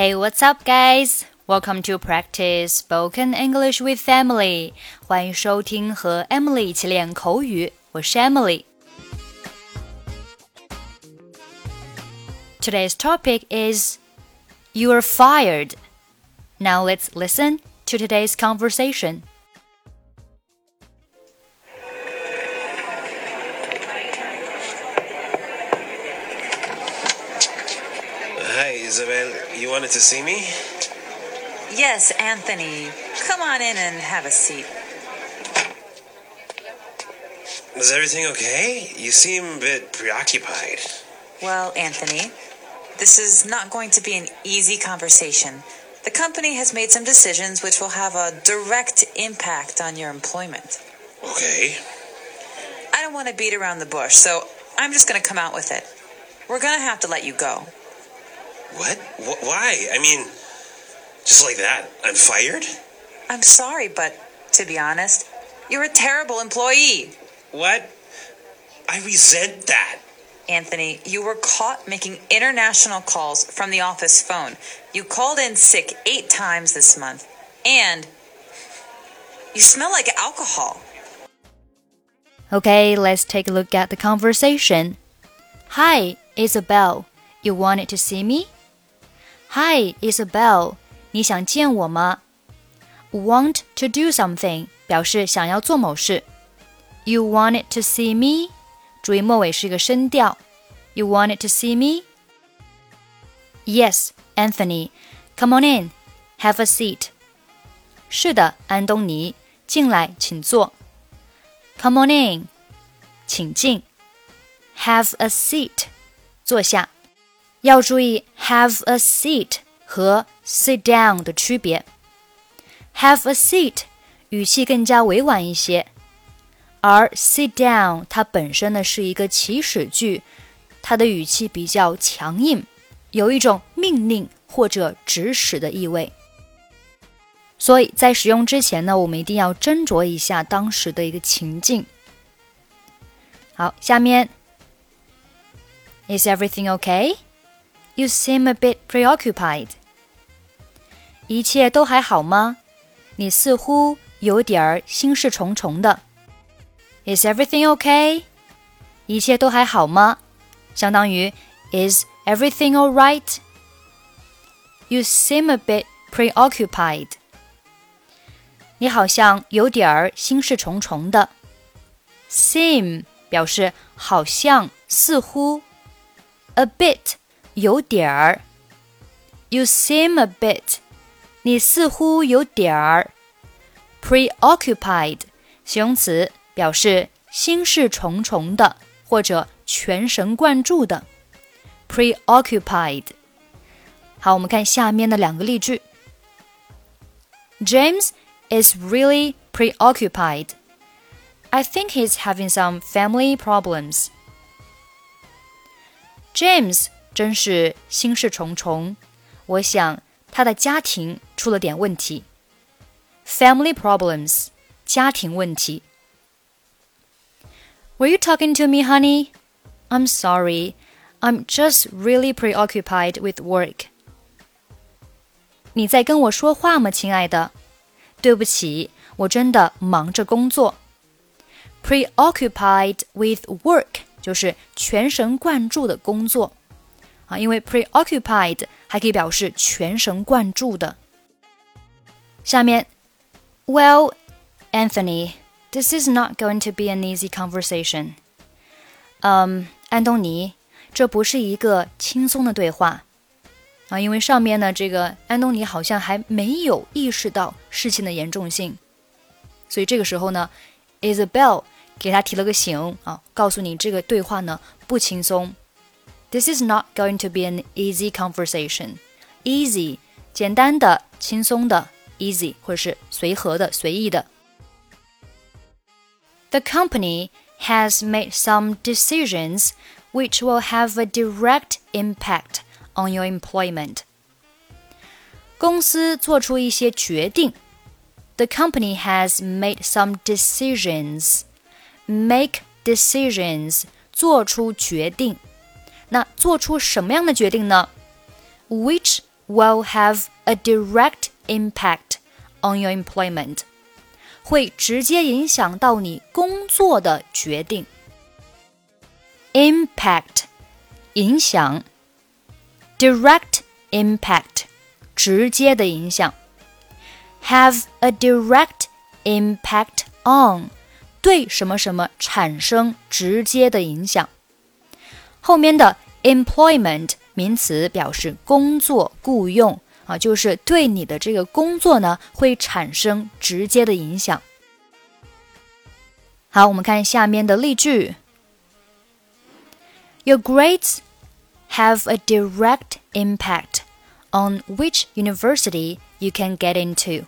Hey, what's up, guys? Welcome to practice spoken English with Emily. 欢迎收听和 Emily 一起练口语，我是 Emily。Today's topic is You are fired. Now let's listen to today's conversation. Hi, Isabel. Wanted to see me? Yes, Anthony. Come on in and have a seat. Is everything okay? You seem a bit preoccupied. Well, Anthony, this is not going to be an easy conversation. The company has made some decisions which will have a direct impact on your employment. Okay. I don't want to beat around the bush, so I'm just going to come out with it. We're going to have to let you go. What? Wh- why? I mean, just like that. I'm fired? I'm sorry, but to be honest, you're a terrible employee. What? I resent that. Anthony, you were caught making international calls from the office phone. You called in sick eight times this month. And you smell like alcohol. Okay, let's take a look at the conversation. Hi, Isabel. You wanted to see me? Hi, Isabel. 你想见我吗？Want to do something 表示想要做某事。You wanted to see me？注意末尾是一个声调。You wanted to see me? Yes, Anthony. Come on in. Have a seat. 是的，安东尼，进来，请坐。Come on in，请进。Have a seat，坐下。 要注意 have a seat 和 sit down 的区别。Have a seat 语气更加委婉一些，而 sit down 它本身呢是一个祈使句，它的语气比较强硬，有一种命令或者指使的意味。所以在使用之前呢，我们一定要斟酌一下当时的一个情境。好，下面，Is everything okay? You seem a bit preoccupied. 一切都还好吗？你似乎有点儿心事重重的。Is everything okay? 一切都还好吗？相当于 Is everything all right? You seem a bit preoccupied. 你好像有点儿心事重重的。Seem 表示好像、似乎，a bit 有点儿。You seem a bit，你似乎有点儿。Preoccupied 形容词表示心事重重的或者全神贯注的。Preoccupied。好，我们看下面的两个例句。James is really preoccupied. I think he's having some family problems. James 真是心事重重，我想他的家庭出了点问题。Family problems，家庭问题。Were you talking to me, honey? I'm sorry. I'm just really preoccupied with work. 你在跟我说话吗，亲爱的？对不起，我真的忙着工作。Preoccupied with work 就是全神贯注的工作 啊，因为 preoccupied 还可以表示全神贯注的。下面，Well, Anthony, this is not going to be an easy conversation. 嗯，安东尼，这不是一个轻松的对话啊，因为上面呢，这个安东尼好像还没有意识到事情的严重性，所以这个时候呢，Isabel 给他提了个醒啊，告诉你这个对话呢不轻松。This is not going to be an easy conversation. Easy 简单的、轻松的，easy 或者是随和的、随意的。The company has made some decisions which will have a direct impact on your employment. 公司做出一些决定。The company has made some decisions. Make decisions，做出决定。 那做出什么样的决定呢？Which will have a direct impact on your employment，会直接影响到你工作的决定。impact 影响，direct impact 直接的影响，have a direct impact on 对什么什么产生直接的影响。 后面的 employment 名词表示工作、雇佣啊，就是对你的这个工作呢会产生直接的影响。好，我们看下面的例句：Your grades have a direct impact on which university you can get into。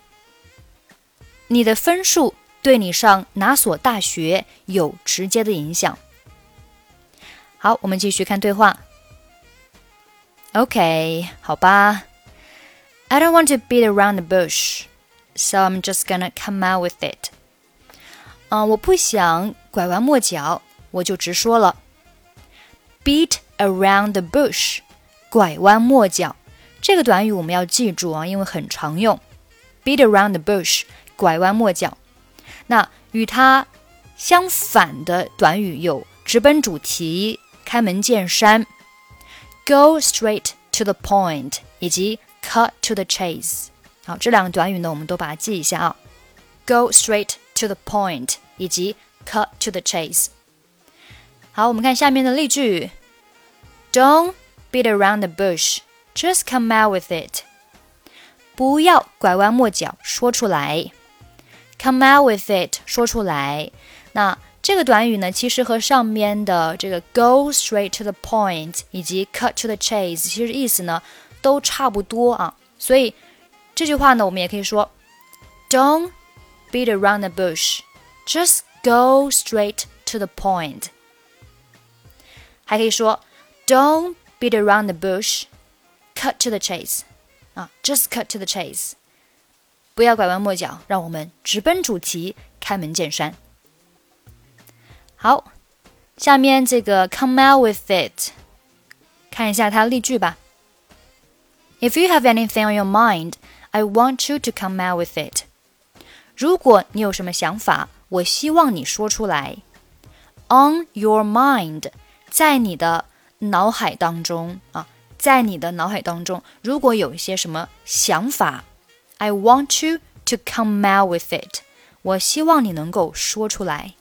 你的分数对你上哪所大学有直接的影响。好，我们继续看对话。OK，好吧。I don't want to beat around the bush, so I'm just gonna come out with it. 嗯、我不想拐弯抹角，我就直说了。Beat around the bush，拐弯抹角，这个短语我们要记住啊，因为很常用。Beat around the bush，拐弯抹角。那与它相反的短语有直奔主题、开门见山，go straight to the point，以及 cut to the chase。好，这两个短语呢，我们都把它记一下啊。Go straight to the point，以及 cut to the chase。好，我们看下面的例句：Don't beat around the bush, just come out with it。不要拐弯抹角，说出来。Come out with it，说出来。那 这个短语呢，其实和上面的这个 go straight to the point 以及 cut to the chase，其实意思呢都差不多啊。所以这句话呢，我们也可以说，Don't beat around the bush，just go straight to the point。还可以说，Don't beat around the bush，cut to the chase。啊，just cut to the chase。不要拐弯抹角，让我们直奔主题，开门见山。 好，下面这个 come out with it，看一下它例句吧。If you have anything on your mind, I want you to come out with it。如果你有什么想法，我希望你说出来。On your mind，在你的脑海当中啊，在你的脑海当中，如果有一些什么想法。I want you to come out with it。我希望你能够说出来。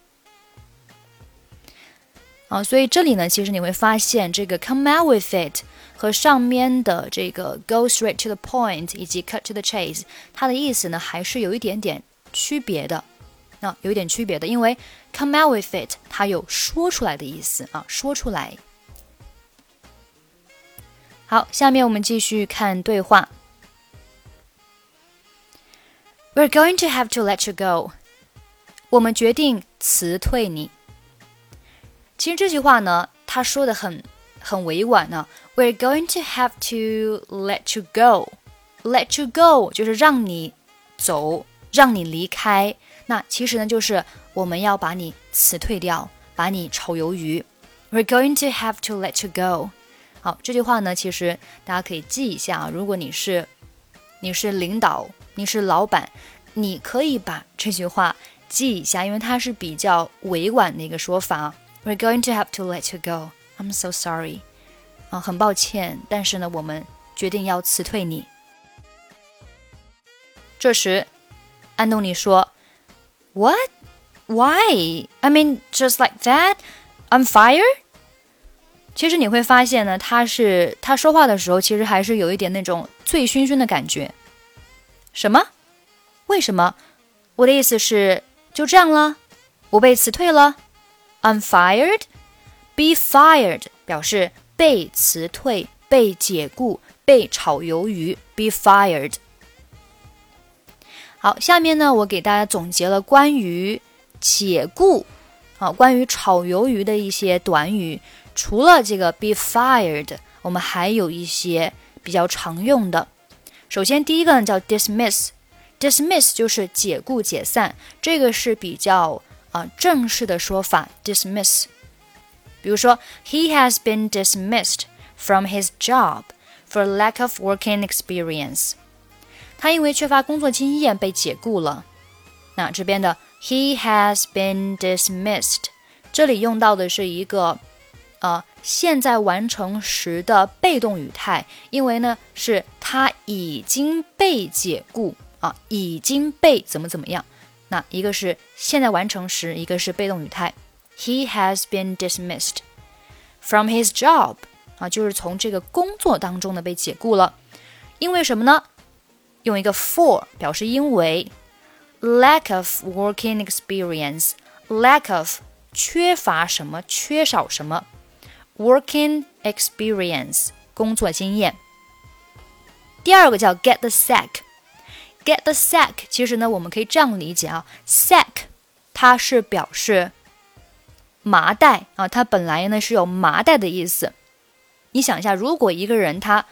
啊，所以这里呢，其实你会发现这个 come out with it 和上面的这个 go straight to the point 以及 cut to the chase，它的意思呢还是有一点点区别的。啊，有一点区别的，因为 come out with it 它有说出来的意思啊，说出来。好，下面我们继续看对话。We're going to have to let you go。我们决定辞退你。其实这句话呢，他说的很很委婉呢。We're going to have to let you go。Let you go 就是让你走，让你离开。那其实呢，就是我们要把你辞退掉，把你炒鱿鱼。We're going to have to let you go。好，这句话呢，其实大家可以记一下啊。如果你是你是领导。你是老板，你可以把这句话记一下，因为它是比较委婉的一个说法。We're going to have to let you go. I'm so sorry. 啊，很抱歉，但是呢，我们决定要辞退你。这时，安东尼说：“What? Why? I mean, just like that? I'm fired.” 其实你会发现呢，他是他说话的时候，其实还是有一点那种醉醺醺的感觉。什么？为什么？我的意思是，就这样了，我被辞退了。I'm fired. Be fired 表示被辞退、被解雇、被炒鱿鱼。Be fired. 好，下面呢，我给大家总结了关于解雇啊，关于炒鱿鱼的一些短语。除了这个 be fired，我们还有一些比较常用的。首先，第一个呢叫 dismiss，dismiss 就是解雇、解散，这个是比较啊、正式的说法。dismiss，比如说，He has been dismissed from his job for lack of working experience。他因为缺乏工作经验被解雇了。那这边的 he has been dismissed，这里用到的是一个呃现在完成时的被动语态，因为呢是他已经被解雇啊，已经被怎么怎么样。那一个是现在完成时，一个是被动语态。He has been dismissed from his job 啊，就是从这个工作当中呢被解雇了。因为什么呢？用一个 for 表示因为，lack of working experience，lack of 缺乏什么，缺少什么，working experience 工作经验。第二个叫 get the sack。 Get the sack，其实呢，我们可以这样理解啊，sack 它是表示麻袋啊，它本来呢是有麻袋的意思。你想一下，如果一个人他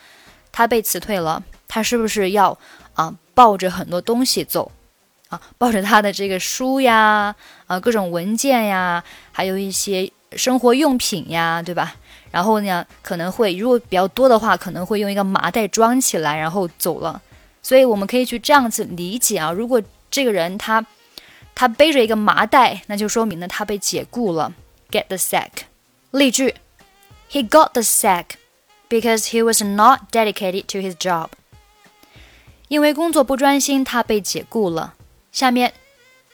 他被辞退了，他是不是要啊抱着很多东西走啊？抱着他的这个书呀，啊各种文件呀，还有一些生活用品呀，对吧？然后呢，可能会如果比较多的话，可能会用一个麻袋装起来，然后走了。所以我们可以去这样子理解啊，如果这个人他他背着一个麻袋，那就说明呢他被解雇了。Get the sack。例句：He got the sack because he was not dedicated to his job。因为工作不专心，他被解雇了。下面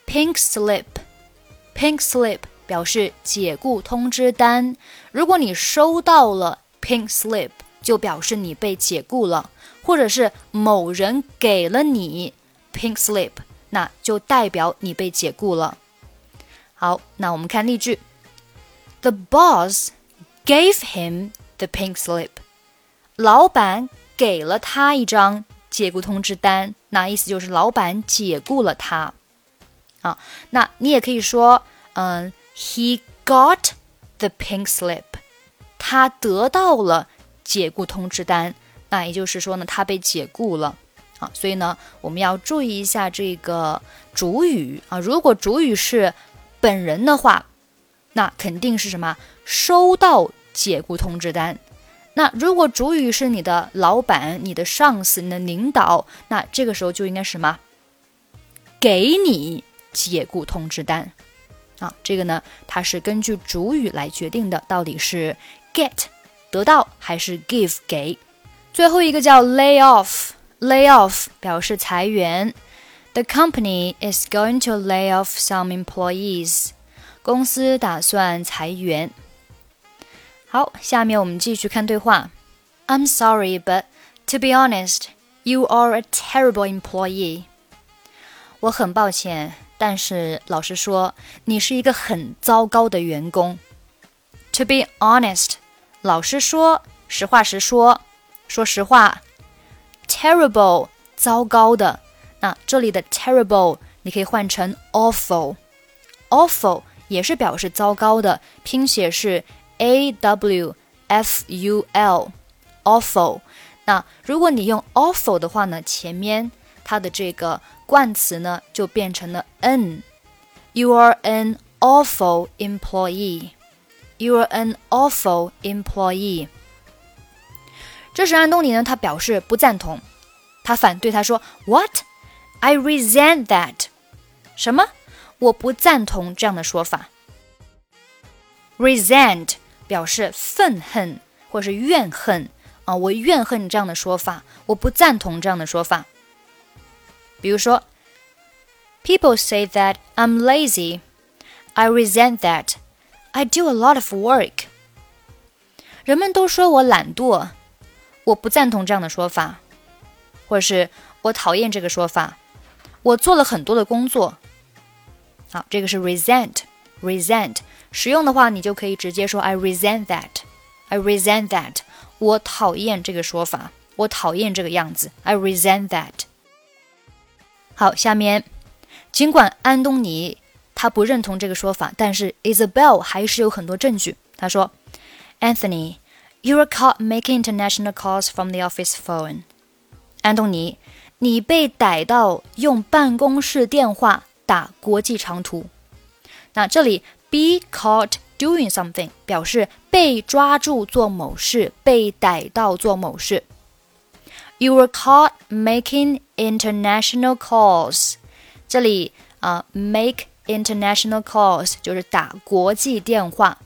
，pink slip，pink slip 表示解雇通知单。如果你收到了 pink slip，就表示你被解雇了。或者是某人给了你 pink slip，那就代表你被解雇了。好，那我们看例句：The boss gave him the pink slip。老板给了他一张解雇通知单，那意思就是老板解雇了他。啊，那你也可以说，嗯，He got the pink slip，他得到了解雇通知单。那也就是说呢，他被解雇了啊，所以呢，我们要注意一下这个主语啊。如果主语是本人的话，那肯定是什么？收到解雇通知单。那如果主语是你的老板、你的上司、你的领导，那这个时候就应该什么？给你解雇通知单啊。这个呢，它是根据主语来决定的，到底是 get 得到还是 give 给。最后一个叫 lay off，lay off 表示裁员。The company is going to lay off some employees。公司打算裁员。好，下面我们继续看对话。I'm sorry, but to be honest, you are a terrible employee。我很抱歉，但是老实说，你是一个很糟糕的员工。To be honest， 老实说，实话实说。说实话，terrible 糟糕的。那这里的 terrible 你可以换成 awful，awful 也是表示糟糕的，拼写是 a w f u l，awful。那如果你用 awful 的话呢，前面它的这个冠词呢就变成了 an，you are an awful employee. You are an awful employee. 这时，安东尼呢，他表示不赞同，他反对，他说：“What? I resent that。”什么？我不赞同这样的说法。Resent 表示愤恨或是怨恨啊，我怨恨这样的说法，我不赞同这样的说法。比如说，People say that I'm lazy. I resent that. I do a lot of work. 人们都说我懒惰。我不赞同这样的说法，或者是我讨厌这个说法。我做了很多的工作。好，这个是 resent，resent 使用的话，你就可以直接说 I resent that，I resent that。我讨厌这个说法，我讨厌这个样子，I resent that。好，下面，尽管安东尼他不认同这个说法，但是 Isabel 还是有很多证据。他说，Anthony。You were caught making international calls from the office phone. 安东尼，你被逮到用办公室电话打国际长途。那这里 be caught doing something 表示被抓住做某事，被逮到做某事。You were caught making international calls。这里啊、呃、，make international calls 就是打国际电话。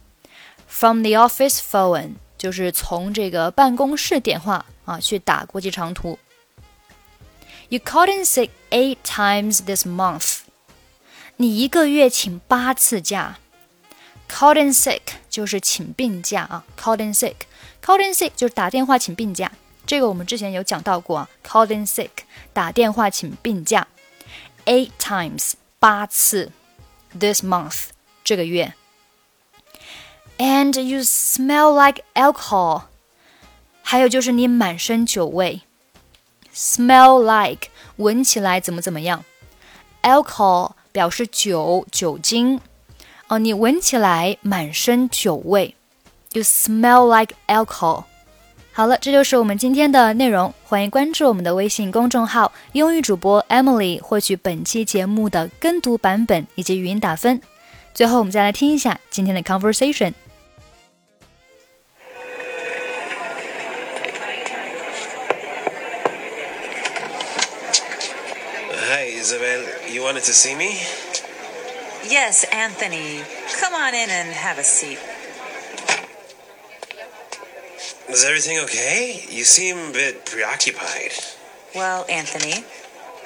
From the office phone 就是从这个办公室电话啊去打国际长途。You called in sick eight times this month。你一个月请八次假。Called in sick 就是请病假啊，called in sick，called in sick 就是打电话请病假。这个我们之前有讲到过啊，called in sick 打电话请病假，eight times 八次 ，this month 这个月。And you smell like alcohol，还有就是你满身酒味，smell like 闻起来怎么怎么样，alcohol 表示酒酒精，哦，你闻起来满身酒味，you smell like alcohol。 好了，这就是我们今天的内容。欢迎关注我们的微信公众号“英语主播 Emily”，获取本期节目的跟读版本以及语音打分。最后，我们再来听一下今天的 conversation。Hi, Isabel. You wanted to see me? Yes, Anthony. Come on in and have a seat. Is everything okay? You seem a bit preoccupied. Well, Anthony,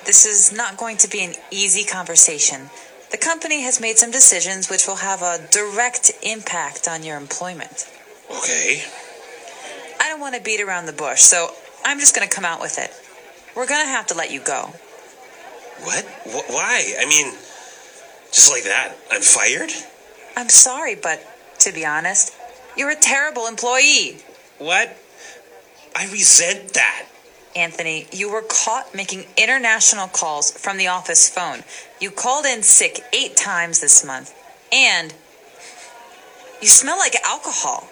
this is not going to be an easy conversation. The company has made some decisions which will have a direct impact on your employment. Okay. I don't want to beat around the bush, so I'm just going to come out with it. We're going to have to let you go. What? Wh- why? I mean, just like that, I'm fired? I'm sorry, but to be honest, you're a terrible employee. What? I resent that. Anthony, you were caught making international calls from the office phone. You called in sick eight times this month. And you smell like alcohol.